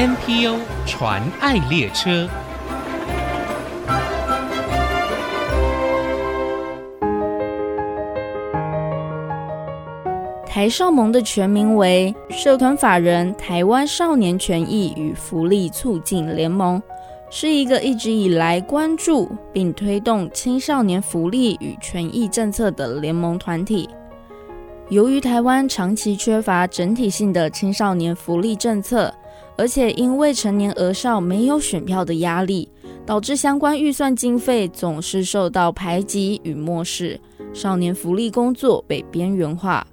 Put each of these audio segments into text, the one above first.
NPO 传爱列车。台少盟的全名为社团法人台湾少年权益与福利促进联盟，是一个一直以来关注并推动青少年福利与权益政策的联盟团体。由于台湾长期缺乏整体性的青少年福利政策，而且因未成年儿少没有选票的压力，导致相关预算经费总是受到排挤与漠视，少年福利工作被边缘化。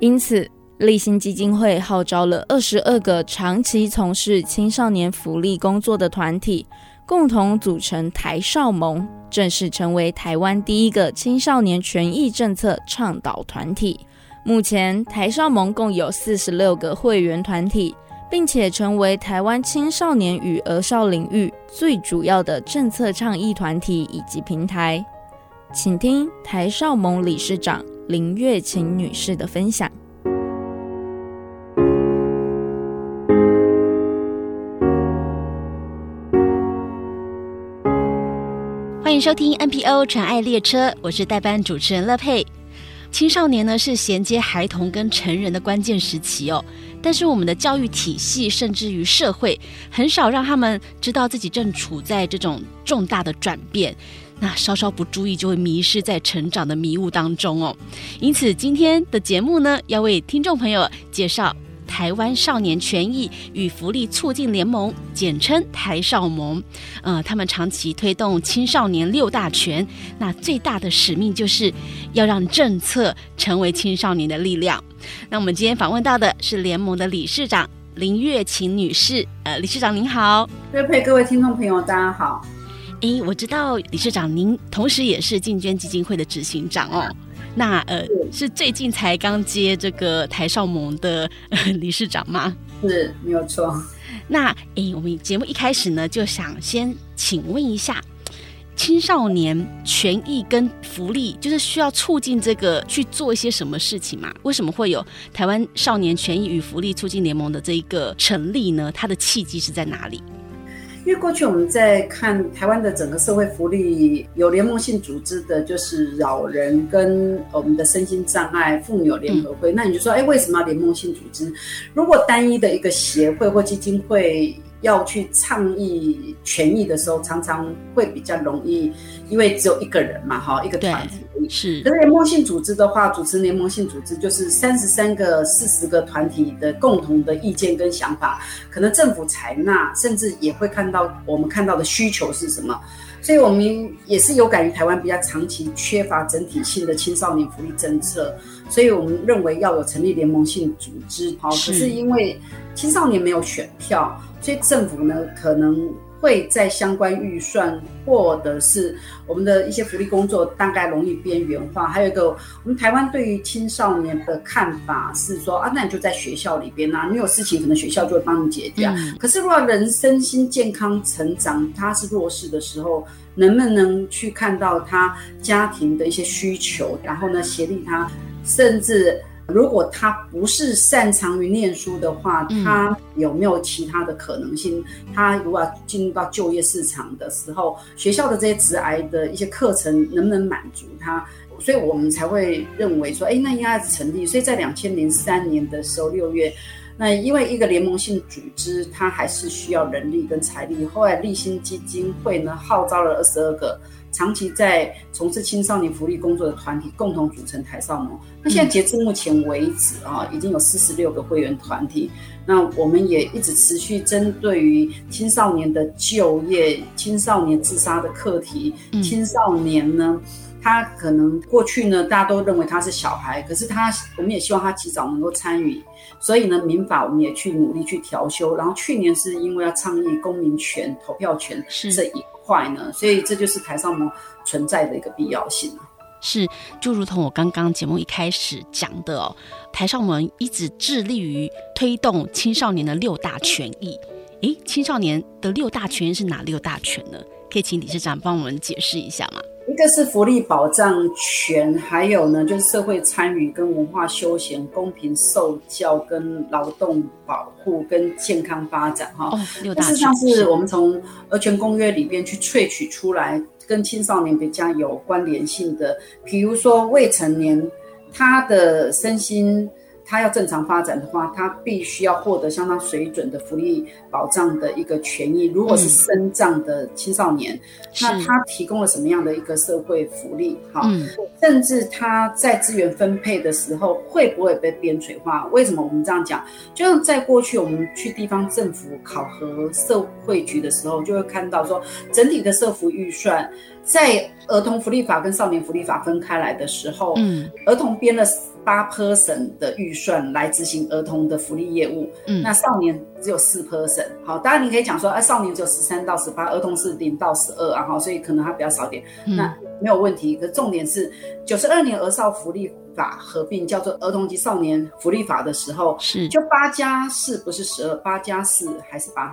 因此，立新基金会号召了二十二个长期从事青少年福利工作的团体，共同组成台少盟，正式成为台湾第一个青少年权益政策倡导团体。目前，台少盟共有四十六个会员团体，并且成为台湾青少年与儿少领域最主要的政策倡议团体以及平台。请听台少盟理事长。林月琴女士的分享。欢迎收听 NPO 传爱列车，我是代班主持人乐佩。青少年呢是衔接孩童跟成人的关键时期哦，但是我们的教育体系甚至于社会很少让他们知道自己正处在这种重大的转变。那稍稍不注意，就会迷失在成长的迷雾当中哦。因此，今天的节目呢，要为听众朋友介绍台湾少年权益与福利促进联盟，简称台少盟。呃，他们长期推动青少年六大权，那最大的使命就是要让政策成为青少年的力量。那我们今天访问到的是联盟的理事长林月琴女士。呃，理事长您好，乐佩，各位听众朋友，大家好。哎，我知道理事长您同时也是进捐基金会的执行长哦。那呃，是最近才刚接这个台少盟的、呃、理事长吗？是，没有错。那诶，我们节目一开始呢，就想先请问一下，青少年权益跟福利，就是需要促进这个去做一些什么事情嘛？为什么会有台湾少年权益与福利促进联盟的这一个成立呢？它的契机是在哪里？因为过去我们在看台湾的整个社会福利，有联盟性组织的，就是老人跟我们的身心障碍妇女有联合会。那你就说，哎，为什么要联盟性组织？如果单一的一个协会或基金会，要去倡议权益的时候，常常会比较容易，因为只有一个人嘛，哈，一个团体是。可是联盟性组织的话，主持联盟性组织就是三十三个、四十个团体的共同的意见跟想法，可能政府采纳，甚至也会看到我们看到的需求是什么。所以，我们也是有感于台湾比较长期缺乏整体性的青少年福利政策，所以我们认为要有成立联盟性组织。好，可是因为青少年没有选票。所以政府呢，可能会在相关预算或者是我们的一些福利工作，大概容易边缘化。还有一个，我们台湾对于青少年的看法是说啊，那你就在学校里边啊，你有事情可能学校就会帮你解决。嗯、可是如果人身心健康成长，他是弱势的时候，能不能去看到他家庭的一些需求，然后呢，协力他，甚至。如果他不是擅长于念书的话，他有没有其他的可能性？他如果要进入到就业市场的时候，学校的这些职癌的一些课程能不能满足他？所以我们才会认为说，哎，那应该成立。所以在两千零三年的时候，六月，那因为一个联盟性组织，它还是需要人力跟财力。后来立新基金会呢，号召了二十二个。长期在从事青少年福利工作的团体共同组成台少盟。那现在截至目前为止啊，已经有四十六个会员团体。那我们也一直持续针对于青少年的就业、青少年自杀的课题。青少年呢，他可能过去呢，大家都认为他是小孩，可是他，我们也希望他及早能够参与。所以呢，民法我们也去努力去调修。然后去年是因为要倡议公民权、投票权这一。块呢，所以这就是台上盟存在的一个必要性。是，就如同我刚刚节目一开始讲的哦，台上盟一直致力于推动青少年的六大权益。诶，青少年的六大权益是哪六大权呢？可以请理事长帮我们解释一下吗？一个是福利保障权，还有呢就是社会参与跟文化休闲、公平受教跟劳动保护跟健康发展哈。哦，六大事实上是我们从儿权公约里边去萃取出来，跟青少年比较有关联性的，比如说未成年他的身心。他要正常发展的话，他必须要获得相当水准的福利保障的一个权益。如果是身障的青少年，嗯、那他提供了什么样的一个社会福利？哈、嗯，甚至他在资源分配的时候会不会被边陲化？为什么我们这样讲？就像在过去我们去地方政府考核社会局的时候，就会看到说，整体的社福预算在儿童福利法跟少年福利法分开来的时候，嗯，儿童编了。八 percent 的预算来执行儿童的福利业务，嗯，那少年只有四 percent。好，当然你可以讲说，啊，少年只有十三到十八，儿童是零到十二啊，哈，所以可能它比较少点，嗯，那没有问题。可重点是九十二年儿少福利法合并叫做儿童及少年福利法的时候，是就八加四不是十二，八加四还是八？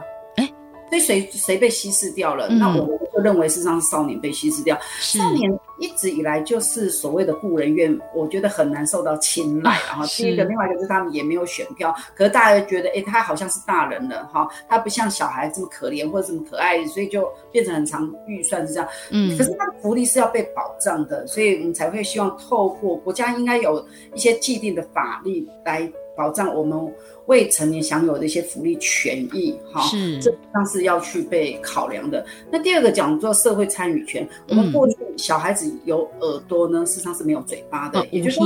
所以谁谁被稀释掉了？嗯、那我就认为事实上少年被稀释掉。少年一直以来就是所谓的故人怨，我觉得很难受到青睐。然后第一个，另外一个就是他们也没有选票，可是大家觉得，哎、欸，他好像是大人了，哈，他不像小孩这么可怜或者这么可爱，所以就变成很长预算是这样。嗯，可是他的福利是要被保障的，所以我们才会希望透过国家应该有一些既定的法律来保障我们。未成年享有的一些福利权益，哈，是，这上是要去被考量的。那第二个讲做社会参与权，我们过去小孩子有耳朵呢，事实上是没有嘴巴的，也就是说，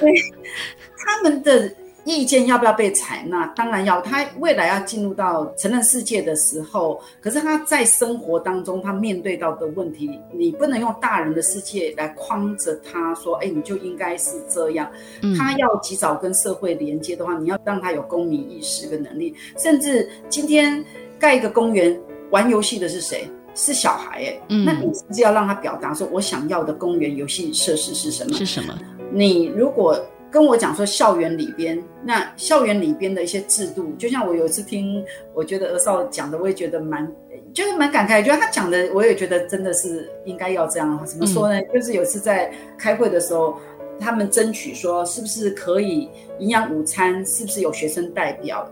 对，他们的。意见要不要被采纳？当然要。他未来要进入到成人世界的时候，可是他在生活当中，他面对到的问题，你不能用大人的世界来框着他说：“哎，你就应该是这样。”他要及早跟社会连接的话，你要让他有公民意识跟能力。甚至今天盖一个公园，玩游戏的是谁？是小孩哎。嗯。那你是不是要让他表达说：“我想要的公园游戏设施是什么？”是什么？你如果。跟我讲说校园里边，那校园里边的一些制度，就像我有一次听，我觉得儿少讲的，我也觉得蛮，就是蛮感慨。觉得他讲的，我也觉得真的是应该要这样。怎么说呢？嗯、就是有一次在开会的时候。他们争取说，是不是可以营养午餐？是不是有学生代表？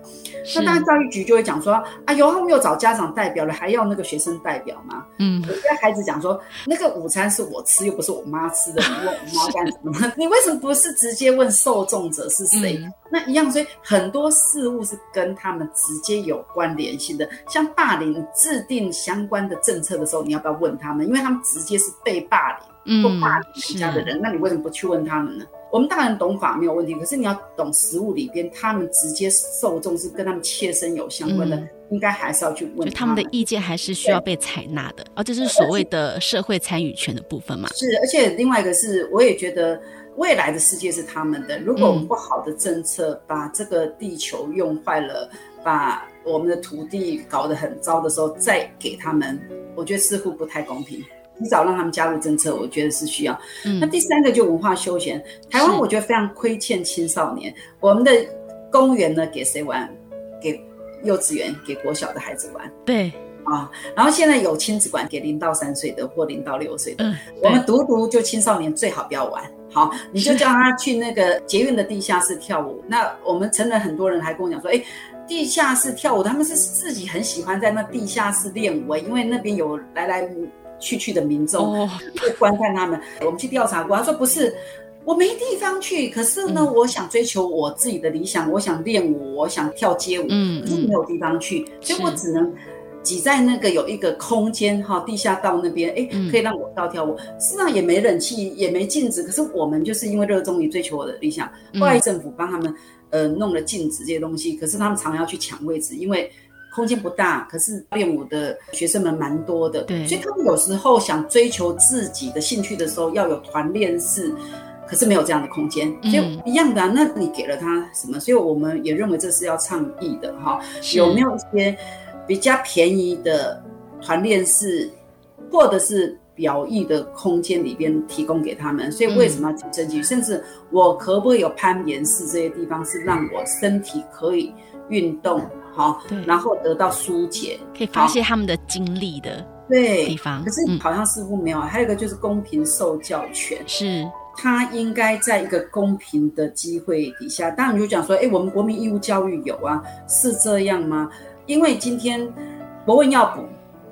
那当然教育局就会讲说，啊，有他们有找家长代表了，还要那个学生代表吗？嗯，我跟孩子讲说，那个午餐是我吃，又不是我妈吃的，你问我妈干什么？你为什么不是直接问受众者是谁？嗯、那一样，所以很多事物是跟他们直接有关联性的。像霸凌制定相关的政策的时候，你要不要问他们？因为他们直接是被霸凌。或霸凌人家的人，嗯、那你为什么不去问他们呢？我们大人懂法没有问题，可是你要懂实务里边，他们直接受众是跟他们切身有相关的，嗯、应该还是要去问他们。的意见还是需要被采纳的，哦，这是所谓的社会参与权的部分嘛？是，而且另外一个是，我也觉得未来的世界是他们的。如果我们不好的政策把这个地球用坏了，嗯、把我们的土地搞得很糟的时候，再给他们，我觉得似乎不太公平。提早让他们加入政策，我觉得是需要。嗯、那第三个就文化休闲，台湾我觉得非常亏欠青少年。我们的公园呢，给谁玩？给幼稚园、给国小的孩子玩。对啊，然后现在有亲子馆给零到三岁的或零到六岁的。嗯、我们独独就青少年最好不要玩。好，你就叫他去那个捷运的地下室跳舞。那我们成人很多人还跟我讲说，哎，地下室跳舞，他们是自己很喜欢在那地下室练舞，因为那边有来来。去去的民众会观看他们，我们去调查过，他说不是，我没地方去，可是呢，我想追求我自己的理想，我想练舞，我想跳街舞，嗯，可是没有地方去，所以我只能挤在那个有一个空间哈，地下道那边，哎，可以让我跳跳舞。事实上也没冷气，也没镜子，可是我们就是因为热衷于追求我的理想，后来政府帮他们呃弄了镜子这些东西，可是他们常常要去抢位置，因为。空间不大，可是练舞的学生们蛮多的，对，所以他们有时候想追求自己的兴趣的时候，要有团练室，可是没有这样的空间，所以一样的啊，那你给了他什么？所以我们也认为这是要倡议的哈。有没有一些比较便宜的团练室，或者是表意的空间里边提供给他们？所以为什么要去争取？甚至我可不可以有攀岩室这些地方，是让我身体可以运动？哈，对，然后得到疏解，可以发泄他们的精力的对地方。可是好像似乎没有，还有一个就是公平受教权，是他应该在一个公平的机会底下。当然你就讲说，哎，我们国民义务教育有啊，是这样吗？因为今天国文要补。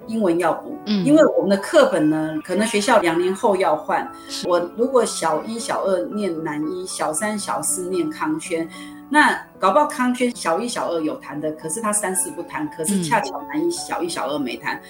英文要补，嗯，因为我们的课本呢，可能学校两年后要换。我如果小一、小二念南一，小三、小四念康轩，那搞不好康轩小一、小二有谈的，可是他三四不谈，可是恰巧南一小一、小二没谈。嗯、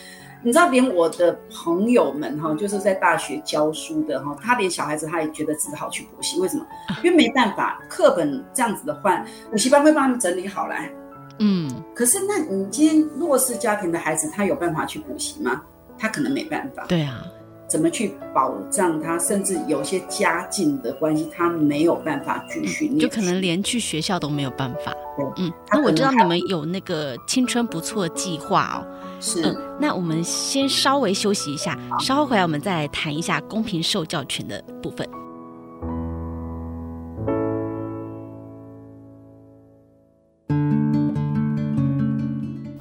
你知道，连我的朋友们哈，就是在大学教书的哈，他连小孩子他也觉得只好去补习，为什么？因为没办法，课本这样子的换，补习班会帮他们整理好来。嗯，可是那你今天弱势家庭的孩子，他有办法去补习吗？他可能没办法。对啊，怎么去保障他？甚至有些家境的关系，他没有办法继续、嗯，就可能连去学校都没有办法。对，嗯，那我知道你们有那个青春不错计划哦。是、嗯，那我们先稍微休息一下，稍后回来我们再来谈一下公平受教权的部分。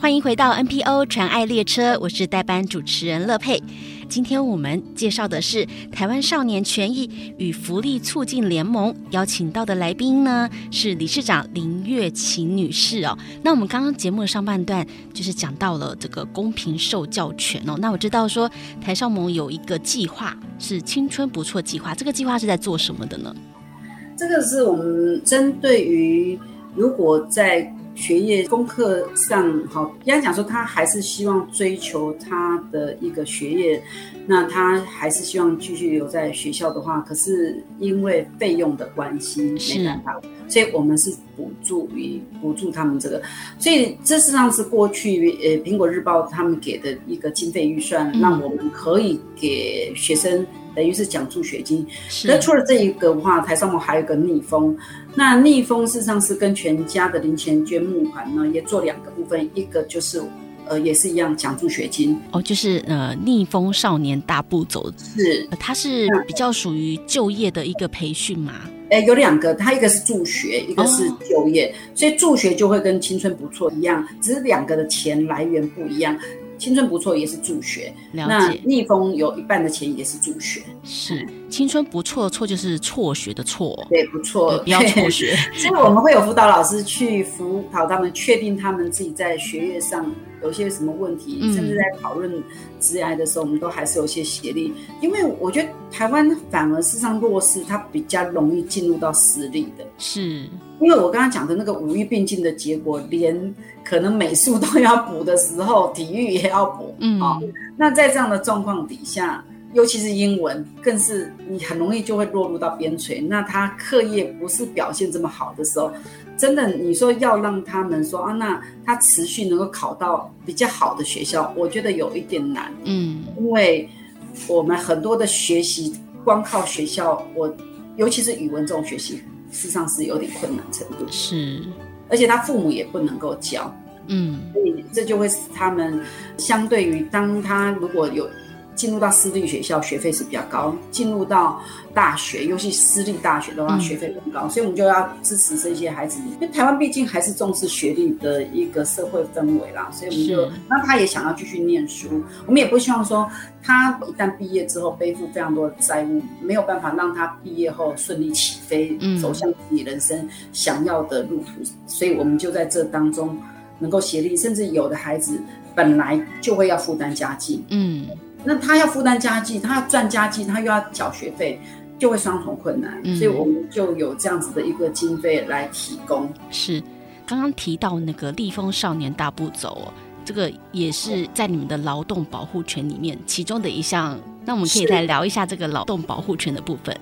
欢迎回到 NPO 传爱列车，我是代班主持人乐佩。今天我们介绍的是台湾少年权益与福利促进联盟，邀请到的来宾呢是理事长林月琴女士哦。那我们刚刚节目的上半段就是讲到了这个公平受教权哦。那我知道说台少盟有一个计划是青春不错计划，这个计划是在做什么的呢？这个是我们针对于如果在学业功课上好，应该讲说他还是希望追求他的一个学业，那他还是希望继续留在学校的话，可是因为费用的关系没办法，所以我们是补助于补助他们这个，所以这实际上是过去呃苹果日报他们给的一个经费预算，嗯，让我们可以给学生。等于是奖助学金，那除了这一个的话，台上我还有一个逆风。那逆风事实上是跟全家的零钱捐募款呢，也做两个部分，一个就是呃也是一样奖助学金哦，就是呃逆风少年大步走是，呃、它是比较属于就业的一个培训嘛？哎，有两个，它一个是助学，一个是就业，哦、所以助学就会跟青春不错一样，只是两个的钱来源不一样。青春不错也是助学，那逆风有一半的钱也是助学。是青春不错，错就是辍学的辍，对，不错，不要辍学。所以我们会有辅导老师去辅导他们，确定他们自己在学业上有些什么问题，嗯、甚至在讨论职涯的时候，我们都还是有些协力。因为我觉得台湾反而事实上弱势，它比较容易进入到私立的，是。因为我刚刚讲的那个五育并进的结果，连可能美术都要补的时候，体育也要补，嗯，哦，那在这样的状况底下，尤其是英文，更是你很容易就会落入到边陲。那他课业不是表现这么好的时候，真的你说要让他们说啊，那他持续能够考到比较好的学校，我觉得有一点难，嗯，因为我们很多的学习光靠学校，我尤其是语文这种学习。事实上是有点困难程度，是，而且他父母也不能够教，嗯，所以这就会使他们相对于当他如果有。进入到私立学校，学费是比较高；进入到大学，尤其私立大学的话，学费更高。嗯。所以，我们就要支持这些孩子，因为台湾毕竟还是重视学历的一个社会氛围啦。所以，我们就那他也想要继续念书，我们也不希望说他一旦毕业之后背负非常多的债务，没有办法让他毕业后顺利起飞，走向自己人生想要的路途。所以我们就在这当中能够协力，甚至有的孩子本来就会要负担家计，嗯。那他要负担家计，他要赚家计，他又要缴学费，就会双重困难。嗯。所以我们就有这样子的一个经费来提供。是，刚刚提到那个立风少年大步走哦，这个也是在你们的劳动保护权里面其中的一项。那我们可以再聊一下这个劳动保护权的部分。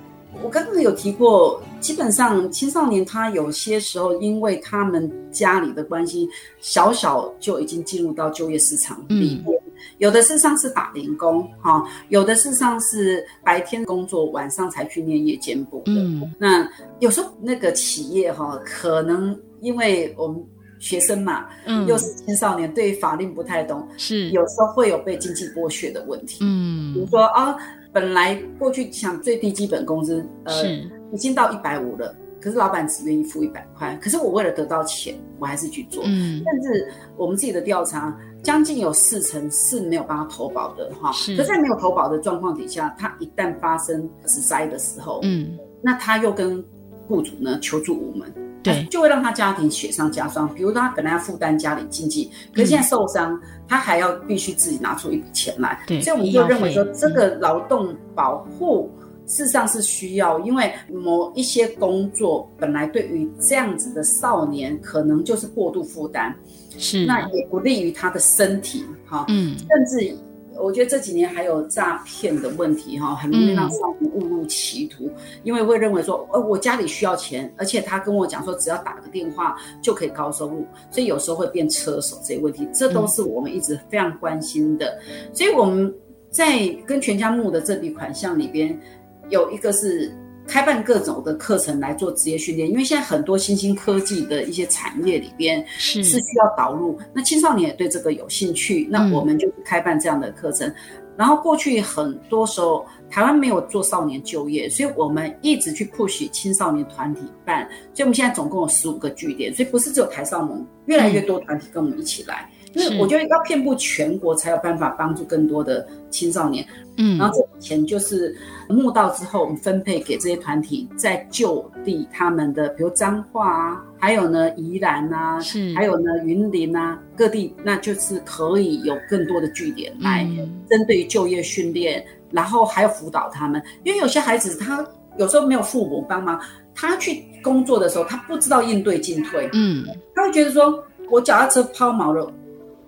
我刚刚有提过，基本上青少年他有些时候因为他们家里的关系，小小就已经进入到就业市场里面。嗯有的事实上是打零工，哈，有的事实上是白天工作，晚上才去念夜间部的。嗯，那有时候那个企业哈，可能因为我们学生嘛，嗯，又是青少年，对法令不太懂，是有时候会有被经济剥削的问题。嗯，比如说啊，本来过去想最低基本工资，呃，已经到一百五了，可是老板只愿意付一百块，可是我为了得到钱，我还是去做。嗯，甚至我们自己的调查，将近有四成是没有办法投保的哈。是。可在没有投保的状况底下，他一旦发生职灾的时候，嗯，那他又跟雇主呢求助无门，对，就会让他家庭雪上加霜。比如说他本来要负担家里经济，可是现在受伤，嗯、他还要必须自己拿出一笔钱来。对，所以我们就认为说，这个劳动保护。事实上是需要，因为某一些工作本来对于这样子的少年可能就是过度负担，是，那也不利于他的身体哈，嗯，甚至我觉得这几年还有诈骗的问题哈，很容易让少年误入歧途，嗯，因为会认为说，呃，我家里需要钱，而且他跟我讲说只要打个电话就可以高收入，所以有时候会变车手这些问题，这都是我们一直非常关心的，所以我们在跟全家木的这笔款项里边。有一个是开办各种的课程来做职业训练，因为现在很多新兴科技的一些产业里边是是需要导入，那青少年也对这个有兴趣，那我们就开办这样的课程。嗯、然后过去很多时候台湾没有做少年就业，所以我们一直去 push 青少年团体办，所以我们现在总共有十五个据点，所以不是只有台少盟，越来越多团体跟我们一起来。嗯因为我觉得要遍布全国，才有办法帮助更多的青少年。嗯，然后这笔钱就是募到之后，我们分配给这些团体，在就地他们的，比如彰化啊，还有呢宜兰啊，是，还有呢云林啊，各地，那就是可以有更多的据点来针对就业训练，然后还要辅导他们。因为有些孩子他有时候没有父母帮忙，他去工作的时候，他不知道应对进退。嗯，他会觉得说，我脚踏车抛锚了。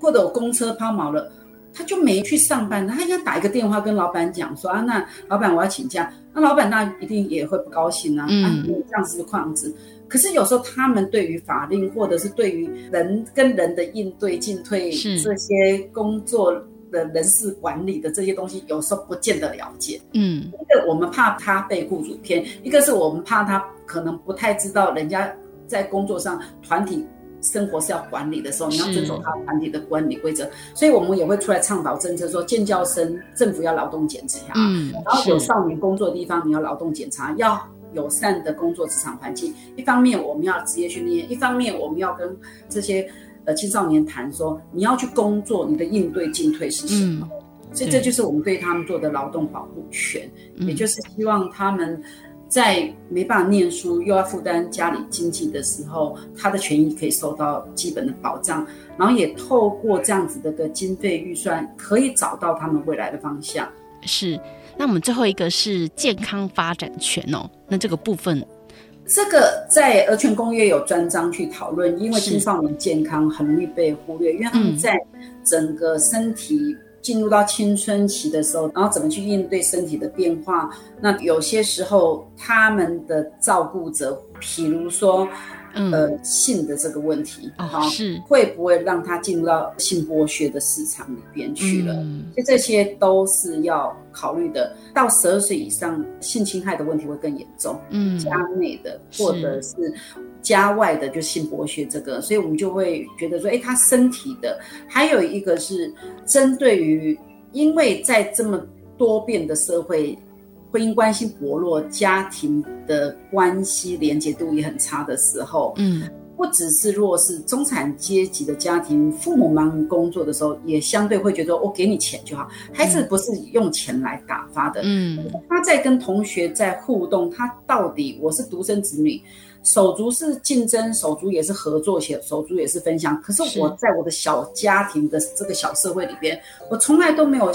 或者我公车抛锚了，他就没去上班，他应该打一个电话跟老板讲说啊，那老板我要请假，那老板那一定也会不高兴啊，嗯，啊、这样子的况子。可是有时候他们对于法令或者是对于人跟人的应对进退这些工作的人事管理的这些东西，有时候不见得了解。嗯，一个我们怕他被雇主骗，一个是我们怕他可能不太知道人家在工作上团体。生活是要管理的时候，你要遵守他团体的管理规则，所以我们也会出来倡导政策，说建教生政府要劳动检查，嗯，然后有少年工作的地方你要劳动检查，要友善的工作职场环境。一方面我们要职业训练，一方面我们要跟这些呃青少年谈说，你要去工作，你的应对进退是什么？嗯，所以这就是我们对他们做的劳动保护权，也就是希望他们。在没办法念书又要负担家里经济的时候，他的权益可以受到基本的保障，然后也透过这样子的个经费预算，可以找到他们未来的方向。是，那我们最后一个是健康发展权哦，那这个部分，这个在儿权公约有专章去讨论，因为青少年健康很容易被忽略，因为他们在整个身体。进入到青春期的时候，然后怎么去应对身体的变化？那有些时候他们的照顾者，譬如说，嗯、呃，性的这个问题，哈、哦，是会不会让他进入到性剥削的市场里边去了？嗯，所以这些都是要考虑的。到十二岁以上，性侵害的问题会更严重，嗯，家内的或者是。家外的就性剥削这个，所以我们就会觉得说，哎，他身体的，还有一个是针对于，因为在这么多变的社会，婚姻关系薄弱，家庭的关系连结度也很差的时候，嗯，不只是弱势中产阶级的家庭，父母忙于工作的时候，也相对会觉得我给你钱就好，孩子不是用钱来打发的，嗯，他在跟同学在互动，他到底我是独生子女。手足是竞争，手足也是合作，且手足也是分享。可是我在我的小家庭的这个小社会里边，我从来都没有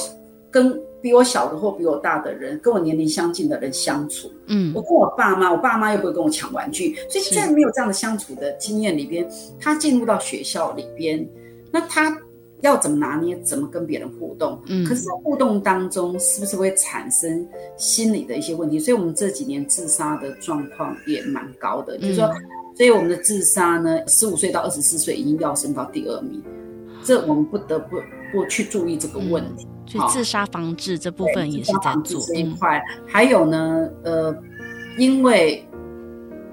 跟比我小的或比我大的人，跟我年龄相近的人相处。嗯，我跟我爸妈，我爸妈又不会跟我抢玩具，所以在没有这样的相处的经验里边，他进入到学校里边，那他。要怎么拿捏，怎么跟别人互动？嗯，可是，在互动当中，是不是会产生心理的一些问题？所以，我们这几年自杀的状况也蛮高的。嗯，就是说，所以我们的自杀呢，十五岁到二十四岁已经要升到第二名，这我们不得不不去注意这个问题。嗯，所以，自杀防治这部分也是在做这一块。还有呢，呃，因为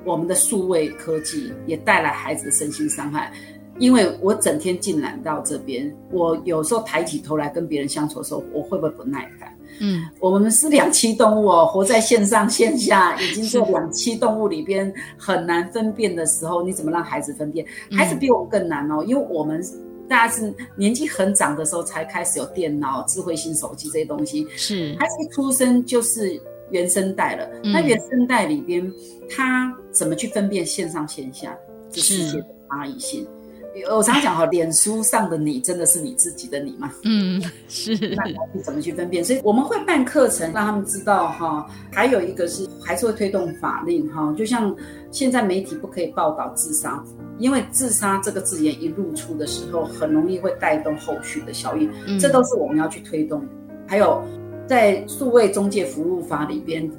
我们的数位科技也带来孩子的身心伤害。因为我整天进来到这边，我有时候抬起头来跟别人相处的时候，我会不会不耐烦？嗯，我们是两栖动物哦，活在线上线下，已经做两栖动物里边很难分辨的时候，你怎么让孩子分辨？孩子比我们更难哦，因为我们大家是年纪很长的时候才开始有电脑、智慧型手机这些东西，是孩子一出生就是原生代了。那原生代里边，他怎么去分辨线上线下这世界的差异性？我常常讲哈，脸书上的你真的是你自己的你吗？嗯，是。那你怎么去分辨？所以我们会办课程，让他们知道哈。还有一个是还是会推动法令哈，就像现在媒体不可以报道自杀，因为自杀这个字眼一露出的时候，很容易会带动后续的效应。嗯，这都是我们要去推动。还有在数位中介服务法里边，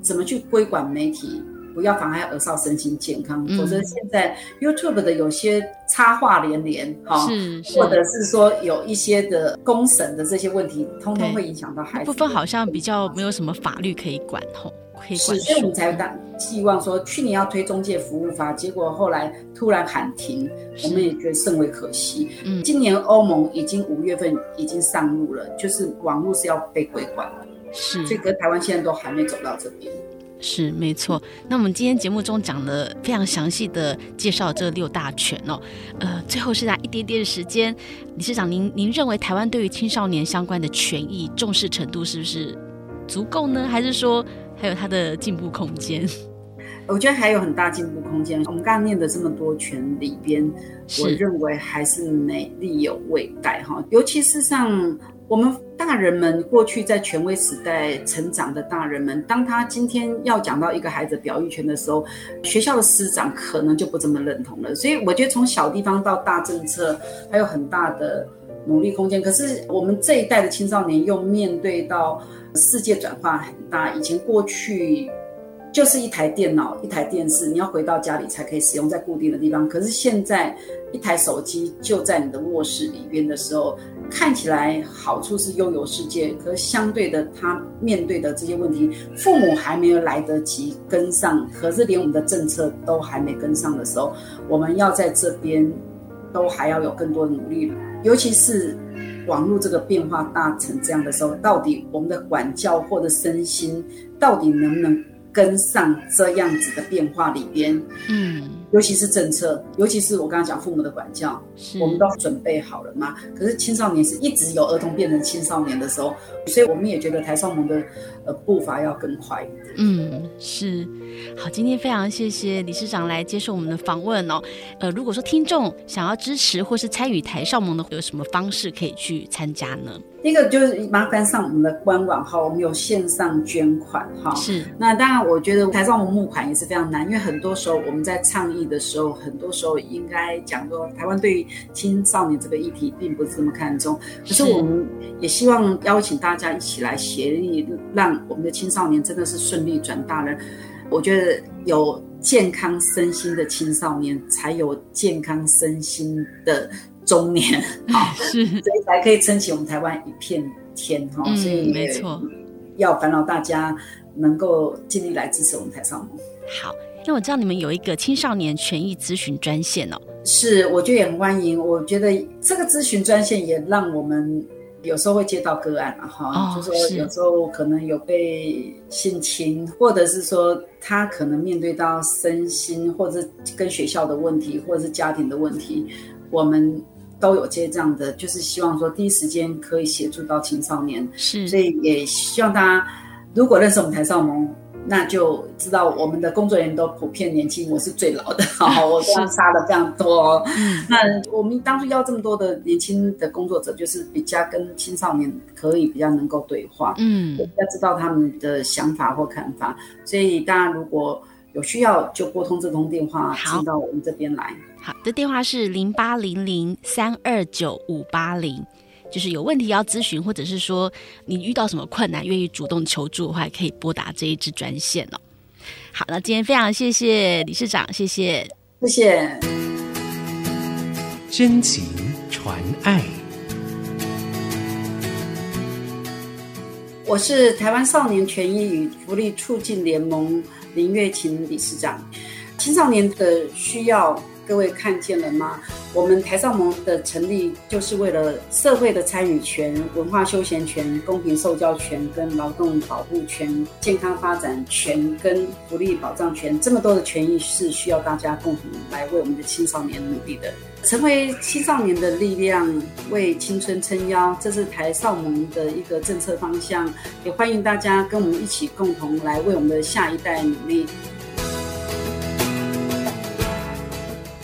怎么去规管媒体？不要妨碍儿少身心健康，否则现在 YouTube 的有些插画连连，哈，或者是说有一些的公审的这些问题，通通会影响到孩子。部分好像比较没有什么法律可以管，吼，可以管。所以我们才当希望说，去年要推中介服务法，结果后来突然喊停，我们也觉得甚为可惜。嗯，今年欧盟已经五月份已经上路了，就是网络是要被规管的，是，所以跟台湾现在都还没走到这边。是没错，那我们今天节目中讲了非常详细的介绍这六大权哦，呃，最后剩下一点点时间，理事长您您认为台湾对于青少年相关的权益重视程度是不是足够呢？还是说还有它的进步空间？我觉得还有很大进步空间。我们刚刚念的这么多权里边，我认为还是美丽有未逮哈，尤其是像。我们大人们过去在权威时代成长的大人们，当他今天要讲到一个孩子表育权的时候，学校的师长可能就不这么认同了。所以我觉得从小地方到大政策还有很大的努力空间。可是我们这一代的青少年又面对到世界转化很大，以前过去。就是一台电脑、一台电视，你要回到家里才可以使用，在固定的地方。可是现在，一台手机就在你的卧室里边的时候，看起来好处是悠游世界，可是相对的，他面对的这些问题，父母还没有来得及跟上，可是连我们的政策都还没跟上的时候，我们要在这边都还要有更多努力。尤其是网络这个变化大成这样的时候，到底我们的管教或者身心，到底能不能？跟上这样子的变化里边，嗯，尤其是政策，尤其是我刚刚讲父母的管教，是我们都准备好了吗？可是青少年是一直由儿童变成青少年的时候，所以我们也觉得台少盟的呃步伐要更快一点。嗯，是。好，今天非常谢谢理事长来接受我们的访问哦。呃，如果说听众想要支持或是参与台少盟的，有什么方式可以去参加呢？第一个就是麻烦上我们的官网哈，我们有线上捐款哈。是。那当然，我觉得台少盟募款也是非常难，因为很多时候我们在倡议的时候，很多时候应该讲说，台湾对于青少年这个议题并不是这么看重。可是我们也希望邀请大家一起来协力，让我们的青少年真的是顺利转大人。我觉得有健康身心的青少年，才有健康身心的中年，好，是，所以才可以撑起我们台湾一片天，哈、嗯，所以没错，要烦恼大家能够尽力来支持我们台少盟。好，因为我知道你们有一个青少年权益咨询专线哦，是，我觉得也很欢迎。我觉得这个咨询专线也让我们。有时候会接到个案了哈，哦、就是说有时候可能有被性侵，或者是说他可能面对到身心，或者是跟学校的问题，或者是家庭的问题，我们都有接这样的，就是希望说第一时间可以协助到青少年，是，所以也希望大家如果认识我们台少盟。那就知道我们的工作人员都普遍年轻，我是最老的，好，我这样差的非常多。嗯，那我们当初要这么多的年轻的工作者，就是比较跟青少年可以比较能够对话，嗯，要知道他们的想法或看法。所以大家如果有需要，就拨通这通电话进到我们这边来。好的，电话是零八零零三二九五八零。就是有问题要咨询，或者是说你遇到什么困难，愿意主动求助的话，可以拨打这一支专线哦。好，那今天非常谢谢理事长，谢谢，谢谢。真情传爱，我是台湾少年权益与福利促进联盟林月琴理事长。青少年的需要，各位看见了吗？我们台少盟的成立，就是为了社会的参与权、文化休闲权、公平受教权、跟劳动保护权、健康发展权跟福利保障权，这么多的权益是需要大家共同来为我们的青少年努力的，成为青少年的力量，为青春撑腰，这是台少盟的一个政策方向，也欢迎大家跟我们一起共同来为我们的下一代努力。